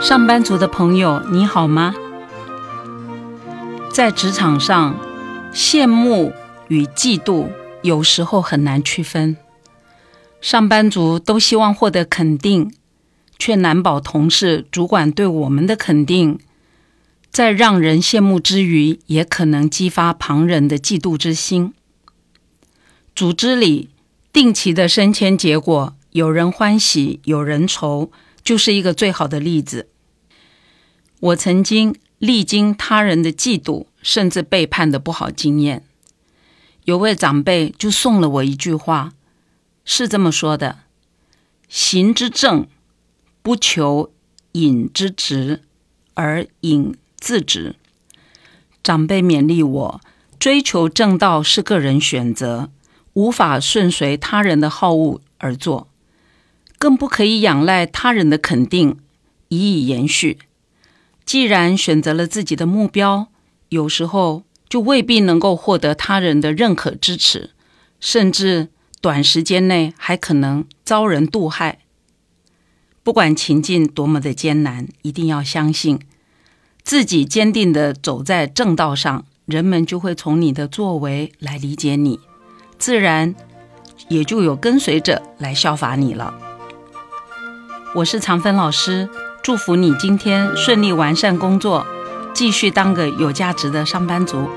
上班族的朋友，你好吗？在职场上，羡慕与嫉妒有时候很难区分。上班族都希望获得肯定，却难保同事、主管对我们的肯定，在让人羡慕之余，也可能激发旁人的嫉妒之心。组织里定期的升迁结果，有人欢喜，有人愁，就是一个最好的例子。我曾经历经他人的嫉妒，甚至背叛的不好经验。有位长辈就送了我一句话，是这么说的：“行之正，不求隐之直，而隐自直。”长辈勉励我，追求正道是个人选择，无法顺随他人的好恶而做，更不可以仰赖他人的肯定以以延续。既然选择了自己的目标，有时候就未必能够获得他人的认可支持，甚至短时间内还可能遭人妒害。不管情境多么的艰难，一定要相信自己坚定的走在正道上，人们就会从你的作为来理解你，自然也就有跟随者来效法你了。我是常芬老师。祝福你今天顺利完善工作，继续当个有价值的上班族。